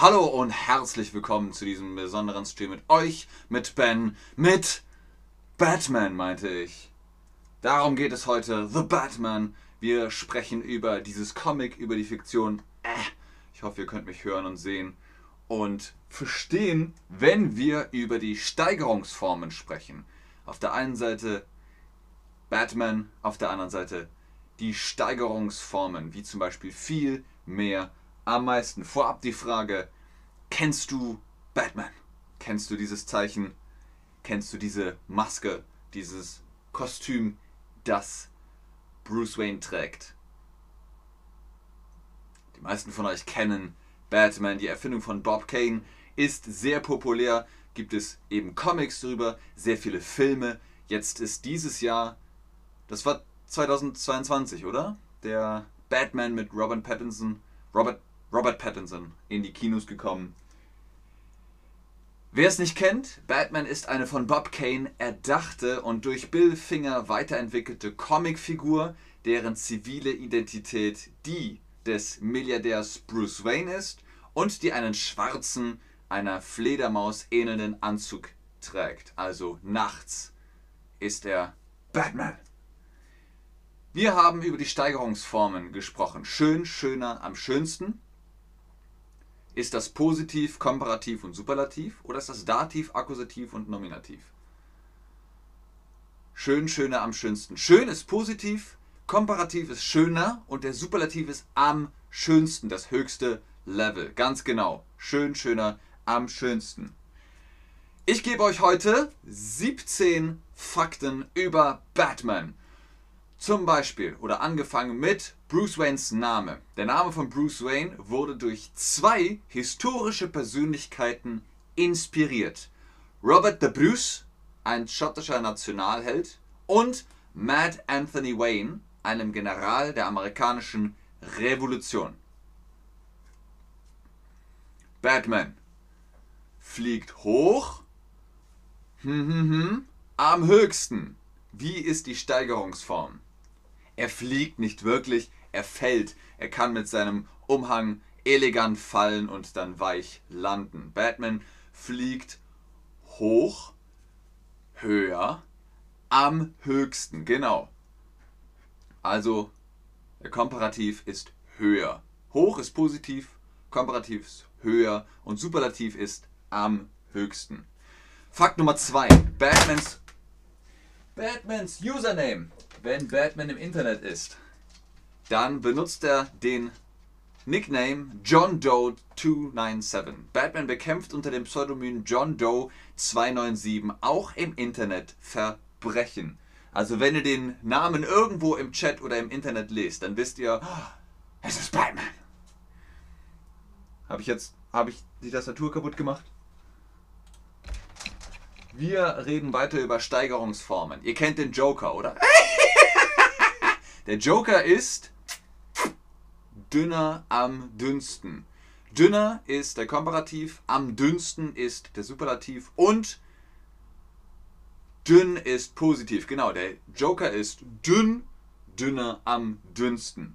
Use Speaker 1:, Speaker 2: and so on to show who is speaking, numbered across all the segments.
Speaker 1: Hallo und herzlich willkommen zu diesem besonderen Stream mit euch, mit Ben, mit Batman, meinte ich. Darum geht es heute, The Batman. Wir sprechen über dieses Comic, über die Fiktion. Äh, ich hoffe, ihr könnt mich hören und sehen und verstehen, wenn wir über die Steigerungsformen sprechen. Auf der einen Seite Batman, auf der anderen Seite die Steigerungsformen, wie zum Beispiel viel, mehr, am meisten? Vorab die Frage, kennst du Batman? Kennst du dieses Zeichen? Kennst du diese Maske, dieses Kostüm, das Bruce Wayne trägt? Die meisten von euch kennen Batman, die Erfindung von Bob Kane ist sehr populär, gibt es eben Comics darüber, sehr viele Filme. Jetzt ist dieses Jahr, das war 2022, oder? Der Batman mit Robin Pattinson, Robert Robert Pattinson in die Kinos gekommen. Wer es nicht kennt, Batman ist eine von Bob Kane erdachte und durch Bill Finger weiterentwickelte Comicfigur, deren zivile Identität die des Milliardärs Bruce Wayne ist und die einen schwarzen, einer Fledermaus ähnelnden Anzug trägt. Also nachts ist er Batman. Wir haben über die Steigerungsformen gesprochen. Schön, schöner, am schönsten. Ist das Positiv, Komparativ und Superlativ oder ist das Dativ, Akkusativ und Nominativ? Schön, schöner, am schönsten. Schön ist positiv, Komparativ ist schöner und der Superlativ ist am schönsten, das höchste Level. Ganz genau. Schön, schöner, am schönsten. Ich gebe euch heute 17 Fakten über Batman. Zum Beispiel oder angefangen mit Bruce Waynes Name. Der Name von Bruce Wayne wurde durch zwei historische Persönlichkeiten inspiriert. Robert the Bruce, ein schottischer Nationalheld, und Mad Anthony Wayne, einem General der amerikanischen Revolution. Batman fliegt hoch, hm, hm, hm, am höchsten. Wie ist die Steigerungsform? Er fliegt nicht wirklich, er fällt. Er kann mit seinem Umhang elegant fallen und dann weich landen. Batman fliegt hoch, höher, am höchsten, genau. Also der Komparativ ist höher. Hoch ist positiv, Komparativ ist höher und Superlativ ist am höchsten. Fakt Nummer 2. Batmans, Batmans Username wenn Batman im Internet ist, dann benutzt er den Nickname John Doe 297. Batman bekämpft unter dem Pseudonym John Doe 297 auch im Internet Verbrechen. Also wenn ihr den Namen irgendwo im Chat oder im Internet lest, dann wisst ihr, oh, es ist Batman. Habe ich jetzt, habe ich die Tastatur kaputt gemacht? Wir reden weiter über Steigerungsformen. Ihr kennt den Joker, oder? Der Joker ist dünner am dünnsten. Dünner ist der Komparativ, am dünnsten ist der Superlativ und dünn ist positiv. Genau, der Joker ist dünn, dünner am dünnsten.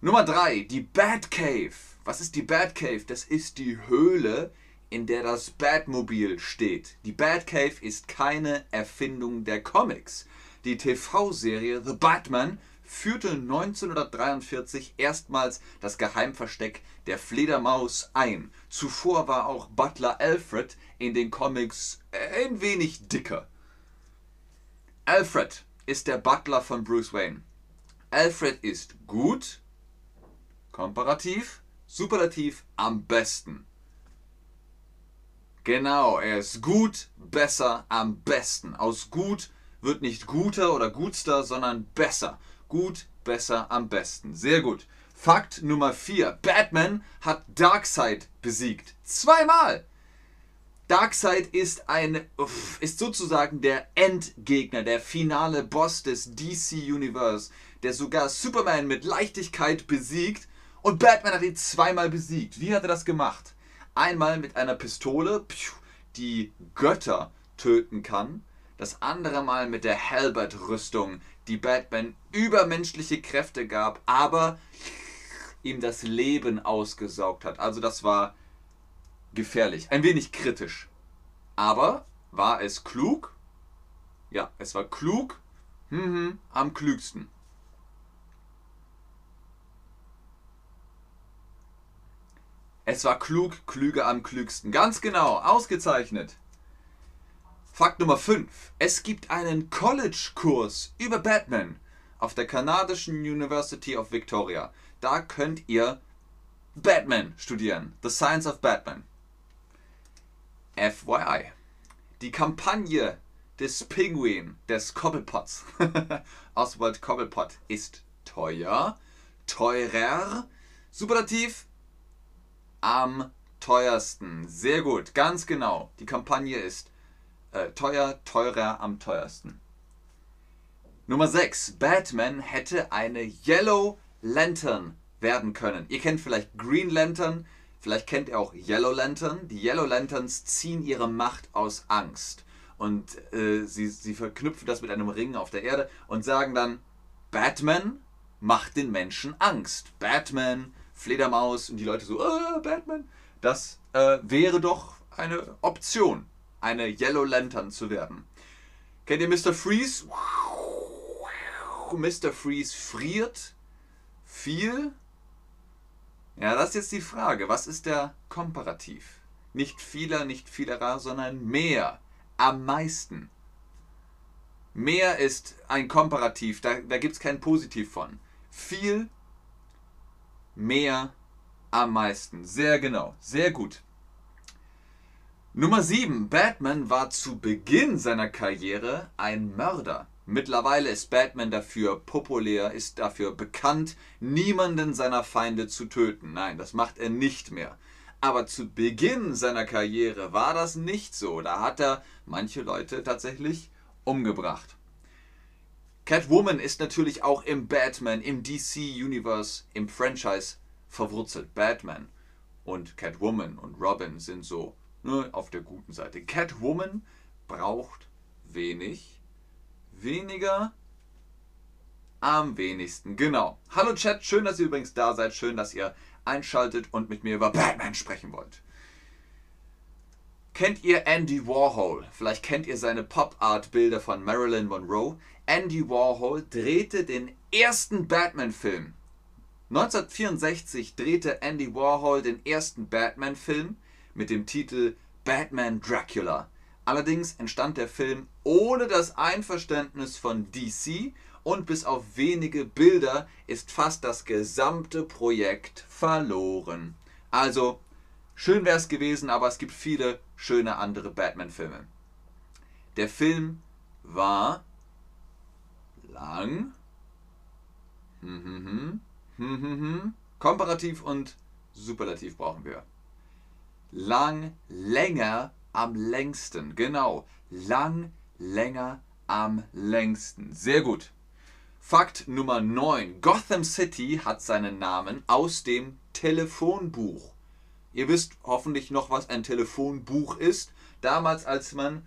Speaker 1: Nummer 3, die Batcave. Was ist die Batcave? Das ist die Höhle, in der das Batmobil steht. Die Batcave ist keine Erfindung der Comics. Die TV-Serie The Batman führte 1943 erstmals das Geheimversteck der Fledermaus ein. Zuvor war auch Butler Alfred in den Comics ein wenig dicker. Alfred ist der Butler von Bruce Wayne. Alfred ist gut, komparativ, superlativ am besten. Genau, er ist gut, besser, am besten. Aus gut wird nicht guter oder gutster, sondern besser. Gut, besser, am besten. Sehr gut. Fakt Nummer 4. Batman hat Darkseid besiegt. Zweimal. Darkseid ist ein ist sozusagen der Endgegner, der finale Boss des DC Universe, der sogar Superman mit Leichtigkeit besiegt und Batman hat ihn zweimal besiegt. Wie hat er das gemacht? Einmal mit einer Pistole, die Götter töten kann das andere Mal mit der Halbert-Rüstung, die Batman übermenschliche Kräfte gab, aber ihm das Leben ausgesaugt hat. Also das war gefährlich, ein wenig kritisch. Aber war es klug? Ja, es war klug, hm, am klügsten. Es war klug, klüger am klügsten. Ganz genau, ausgezeichnet. Fakt Nummer 5. Es gibt einen College-Kurs über Batman auf der kanadischen University of Victoria. Da könnt ihr Batman studieren. The Science of Batman. FYI. Die Kampagne des Pinguin, des Cobblepotts, Oswald Cobblepot, ist teuer, teurer, Superlativ, am teuersten. Sehr gut, ganz genau. Die Kampagne ist äh, teuer, teurer, am teuersten. Nummer 6. Batman hätte eine Yellow Lantern werden können. Ihr kennt vielleicht Green Lantern, vielleicht kennt ihr auch Yellow Lantern. Die Yellow Lanterns ziehen ihre Macht aus Angst. Und äh, sie, sie verknüpfen das mit einem Ring auf der Erde und sagen dann, Batman macht den Menschen Angst. Batman, Fledermaus und die Leute so, äh, Batman. Das äh, wäre doch eine Option, eine Yellow Lantern zu werden. Kennt ihr Mr. Freeze? Mr. Freeze friert viel. Ja, das ist jetzt die Frage. Was ist der Komparativ? Nicht vieler, nicht vielerer, sondern mehr. Am meisten. Mehr ist ein Komparativ, da, da gibt es kein Positiv von. Viel, mehr, am meisten. Sehr genau, sehr gut. Nummer 7. Batman war zu Beginn seiner Karriere ein Mörder. Mittlerweile ist Batman dafür populär, ist dafür bekannt, niemanden seiner Feinde zu töten. Nein, das macht er nicht mehr. Aber zu Beginn seiner Karriere war das nicht so. Da hat er manche Leute tatsächlich umgebracht. Catwoman ist natürlich auch im Batman, im DC Universe, im Franchise verwurzelt. Batman und Catwoman und Robin sind so ne, auf der guten Seite. Catwoman braucht wenig weniger am wenigsten. Genau. Hallo Chat, schön, dass ihr übrigens da seid. Schön, dass ihr einschaltet und mit mir über Batman sprechen wollt. Kennt ihr Andy Warhol? Vielleicht kennt ihr seine Pop-Art-Bilder von Marilyn Monroe. Andy Warhol drehte den ersten Batman-Film. 1964 drehte Andy Warhol den ersten Batman-Film mit dem Titel Batman Dracula. Allerdings entstand der Film ohne das Einverständnis von DC und bis auf wenige Bilder ist fast das gesamte Projekt verloren. Also, schön wäre es gewesen, aber es gibt viele schöne andere Batman-Filme. Der Film war lang, hm, hm, hm, komparativ und superlativ brauchen wir. Lang, länger am längsten. Genau. Lang, länger, am längsten. Sehr gut. Fakt Nummer 9. Gotham City hat seinen Namen aus dem Telefonbuch. Ihr wisst hoffentlich noch, was ein Telefonbuch ist. Damals, als man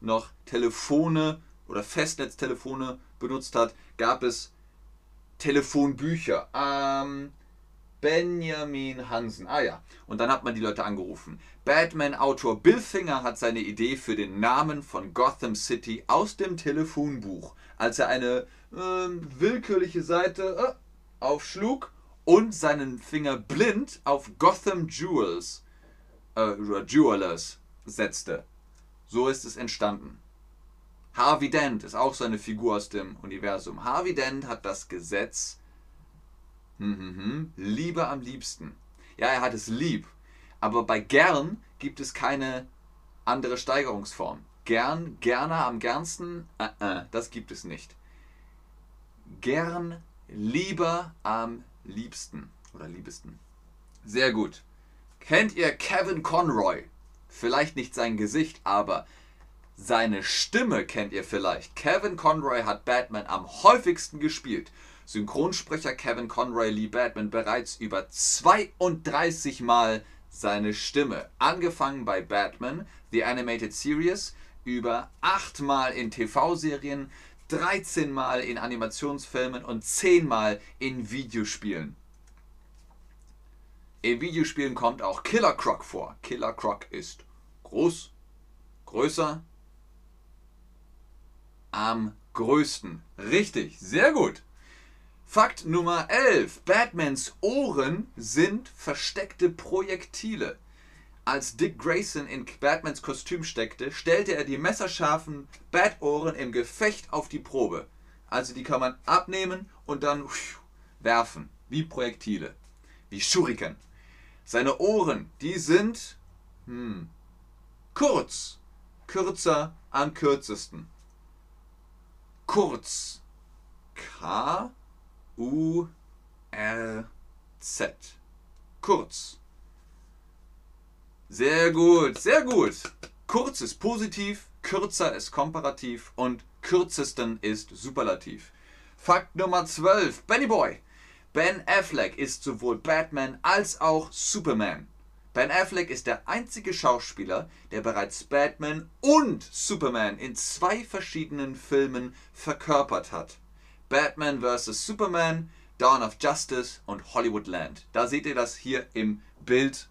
Speaker 1: noch Telefone oder Festnetztelefone benutzt hat, gab es Telefonbücher. Ähm, Benjamin Hansen. Ah ja. Und dann hat man die Leute angerufen. Batman-Autor Bill Finger hat seine Idee für den Namen von Gotham City aus dem Telefonbuch, als er eine äh, willkürliche Seite äh, aufschlug und seinen Finger blind auf Gotham Jewels äh, Jewelers setzte. So ist es entstanden. Harvey Dent ist auch so eine Figur aus dem Universum. Harvey Dent hat das Gesetz Mhm. Liebe am liebsten. Ja, er hat es lieb. Aber bei gern gibt es keine andere Steigerungsform. Gern, gerne, am gernsten, äh, äh, das gibt es nicht. Gern, lieber, am liebsten oder liebsten. Sehr gut. Kennt ihr Kevin Conroy? Vielleicht nicht sein Gesicht, aber seine Stimme kennt ihr vielleicht. Kevin Conroy hat Batman am häufigsten gespielt. Synchronsprecher Kevin Conroy Lee Batman bereits über 32 Mal seine Stimme. Angefangen bei Batman, The Animated Series, über 8 Mal in TV-Serien, 13 Mal in Animationsfilmen und 10 Mal in Videospielen. In Videospielen kommt auch Killer Croc vor. Killer Croc ist groß, größer, am größten. Richtig, sehr gut. Fakt Nummer 11. Batmans Ohren sind versteckte Projektile. Als Dick Grayson in Batmans Kostüm steckte, stellte er die messerscharfen Batohren im Gefecht auf die Probe. Also die kann man abnehmen und dann werfen, wie Projektile, wie Shuriken. Seine Ohren, die sind hm, kurz, kürzer am kürzesten. Kurz. K U R Z. Kurz. Sehr gut, sehr gut. Kurz ist positiv, kürzer ist komparativ und kürzesten ist superlativ. Fakt Nummer 12. Benny Boy. Ben Affleck ist sowohl Batman als auch Superman. Ben Affleck ist der einzige Schauspieler, der bereits Batman und Superman in zwei verschiedenen Filmen verkörpert hat. Batman vs. Superman, Dawn of Justice und Hollywoodland. Da seht ihr das hier im Bild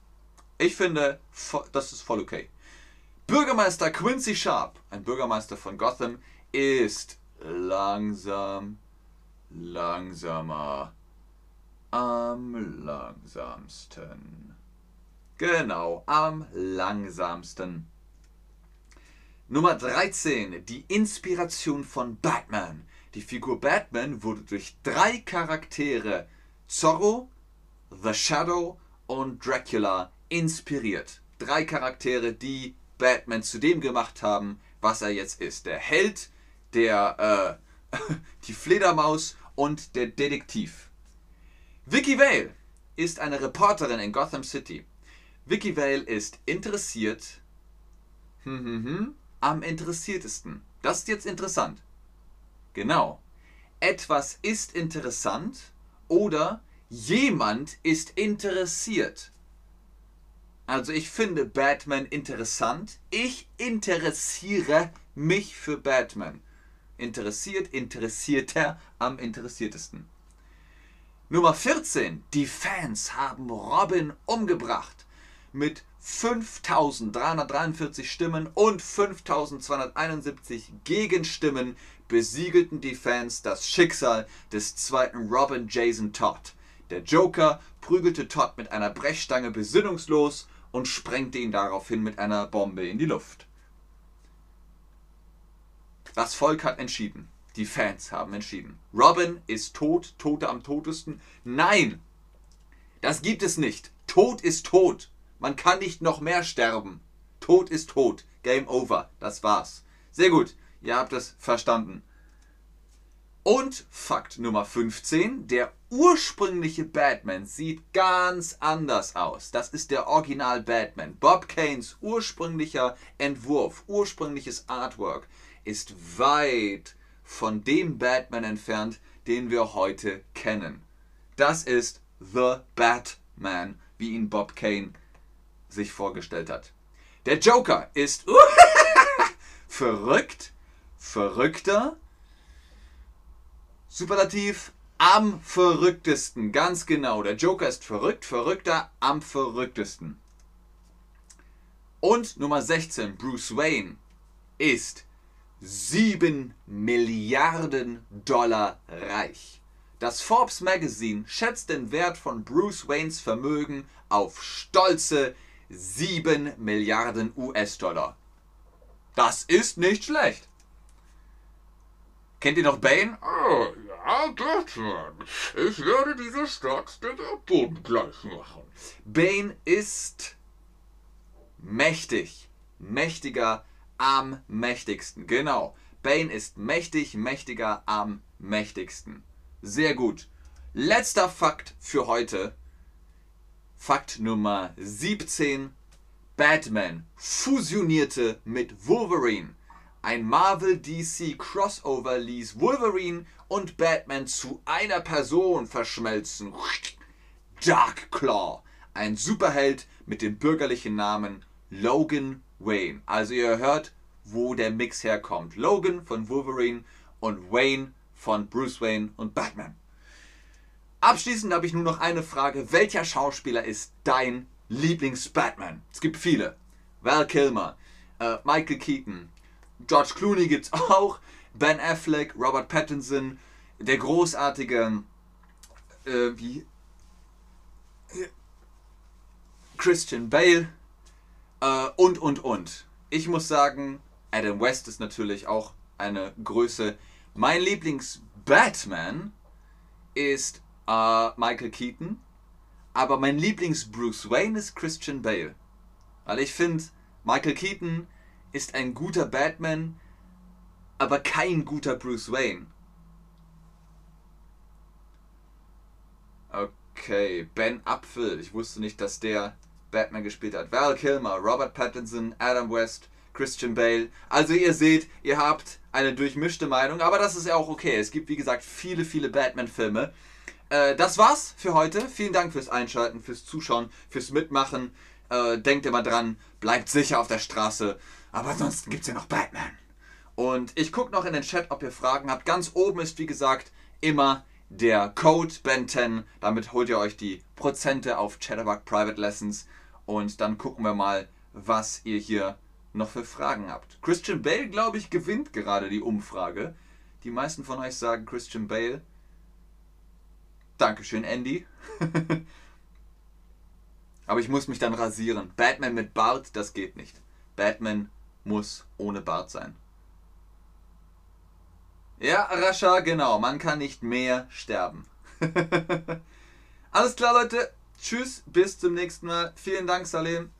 Speaker 1: ich finde, das ist voll okay. Bürgermeister Quincy Sharp, ein Bürgermeister von Gotham, ist langsam, langsamer, am langsamsten. Genau, am langsamsten. Nummer 13. Die Inspiration von Batman. Die Figur Batman wurde durch drei Charaktere Zorro, The Shadow und Dracula inspiriert. Drei Charaktere, die Batman zu dem gemacht haben, was er jetzt ist. Der Held, der äh, die Fledermaus und der Detektiv. Vicky Vale ist eine Reporterin in Gotham City. Vicky Vale ist interessiert hm, hm, hm, am interessiertesten. Das ist jetzt interessant. Genau. Etwas ist interessant oder jemand ist interessiert. Also ich finde Batman interessant. Ich interessiere mich für Batman. Interessiert, interessierter, am interessiertesten. Nummer 14. Die Fans haben Robin umgebracht. Mit 5343 Stimmen und 5271 Gegenstimmen besiegelten die Fans das Schicksal des zweiten Robin Jason Todd. Der Joker prügelte Todd mit einer Brechstange besinnungslos und sprengte ihn daraufhin mit einer Bombe in die Luft. Das Volk hat entschieden. Die Fans haben entschieden. Robin ist tot, Tote am totesten. Nein, das gibt es nicht. Tod ist tot. Man kann nicht noch mehr sterben. Tod ist tot. Game over. Das war's. Sehr gut. Ihr habt es verstanden. Und Fakt Nummer 15, der ursprüngliche Batman sieht ganz anders aus. Das ist der Original Batman. Bob Kanes ursprünglicher Entwurf, ursprüngliches Artwork ist weit von dem Batman entfernt, den wir heute kennen. Das ist The Batman, wie ihn Bob Kane sich vorgestellt hat. Der Joker ist verrückt, verrückter, Superlativ am verrücktesten. Ganz genau. Der Joker ist verrückt, verrückter, am verrücktesten. Und Nummer 16, Bruce Wayne, ist 7 Milliarden Dollar reich. Das Forbes Magazine schätzt den Wert von Bruce Waynes Vermögen auf stolze 7 Milliarden US-Dollar. Das ist nicht schlecht. Kennt ihr noch Bane?
Speaker 2: Oh, ja, Batman. Ich werde diese Stadt dem Erdboden gleich machen.
Speaker 1: Bane ist mächtig. Mächtiger am mächtigsten. Genau. Bane ist mächtig, mächtiger am mächtigsten. Sehr gut. Letzter Fakt für heute. Fakt Nummer 17. Batman fusionierte mit Wolverine. Ein Marvel DC Crossover ließ Wolverine und Batman zu einer Person verschmelzen. Dark Claw, ein Superheld mit dem bürgerlichen Namen Logan Wayne. Also ihr hört, wo der Mix herkommt. Logan von Wolverine und Wayne von Bruce Wayne und Batman. Abschließend habe ich nur noch eine Frage. Welcher Schauspieler ist dein Lieblings-Batman? Es gibt viele. Val Kilmer, äh, Michael Keaton, George Clooney gibt es auch, Ben Affleck, Robert Pattinson, der großartige, äh, wie, Christian Bale äh, und, und, und. Ich muss sagen, Adam West ist natürlich auch eine Größe. Mein Lieblings-Batman ist äh, Michael Keaton, aber mein Lieblings-Bruce Wayne ist Christian Bale. Weil ich finde, Michael Keaton ist ein guter Batman, aber kein guter Bruce Wayne. Okay, Ben Apfel. Ich wusste nicht, dass der Batman gespielt hat. Val Kilmer, Robert Pattinson, Adam West, Christian Bale. Also ihr seht, ihr habt eine durchmischte Meinung, aber das ist ja auch okay. Es gibt wie gesagt viele, viele Batman-Filme. Äh, das war's für heute. Vielen Dank fürs Einschalten, fürs Zuschauen, fürs Mitmachen. Äh, denkt immer dran, bleibt sicher auf der Straße. Aber ansonsten gibt's ja noch Batman. Und ich gucke noch in den Chat, ob ihr Fragen habt. Ganz oben ist wie gesagt immer der Code Ben10. Damit holt ihr euch die Prozente auf Chatterbug Private Lessons. Und dann gucken wir mal, was ihr hier noch für Fragen habt. Christian Bale, glaube ich, gewinnt gerade die Umfrage. Die meisten von euch sagen Christian Bale. Dankeschön, Andy. Aber ich muss mich dann rasieren. Batman mit Bart, das geht nicht. Batman muss ohne Bart sein. Ja, Rascha, genau. Man kann nicht mehr sterben. Alles klar, Leute. Tschüss, bis zum nächsten Mal. Vielen Dank, Salim.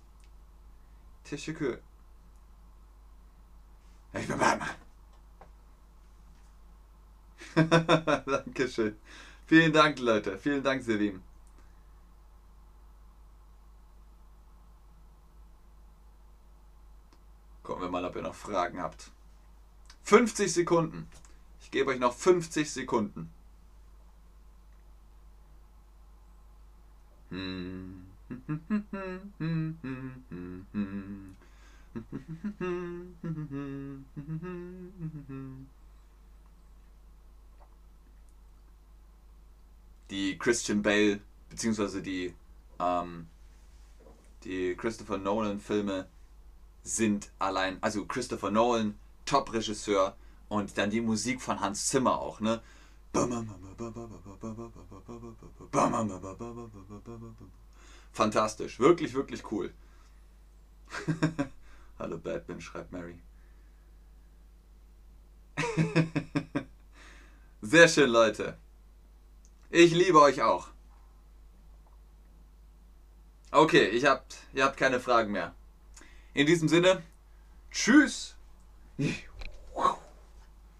Speaker 1: Teşekkür. Ich bin Batman. Dankeschön. Vielen Dank, Leute. Vielen Dank, Selim. Wir mal, ob ihr noch Fragen habt. 50 Sekunden. Ich gebe euch noch 50 Sekunden. Die Christian Bale, beziehungsweise die, ähm, die Christopher Nolan Filme sind allein, also Christopher Nolan, Top-Regisseur und dann die Musik von Hans Zimmer auch, ne? Fantastisch, wirklich, wirklich cool. Hallo Batman, schreibt Mary. Sehr schön, Leute. Ich liebe euch auch. Okay, ich habt, ihr habt keine Fragen mehr. In diesem Sinne, tschüss.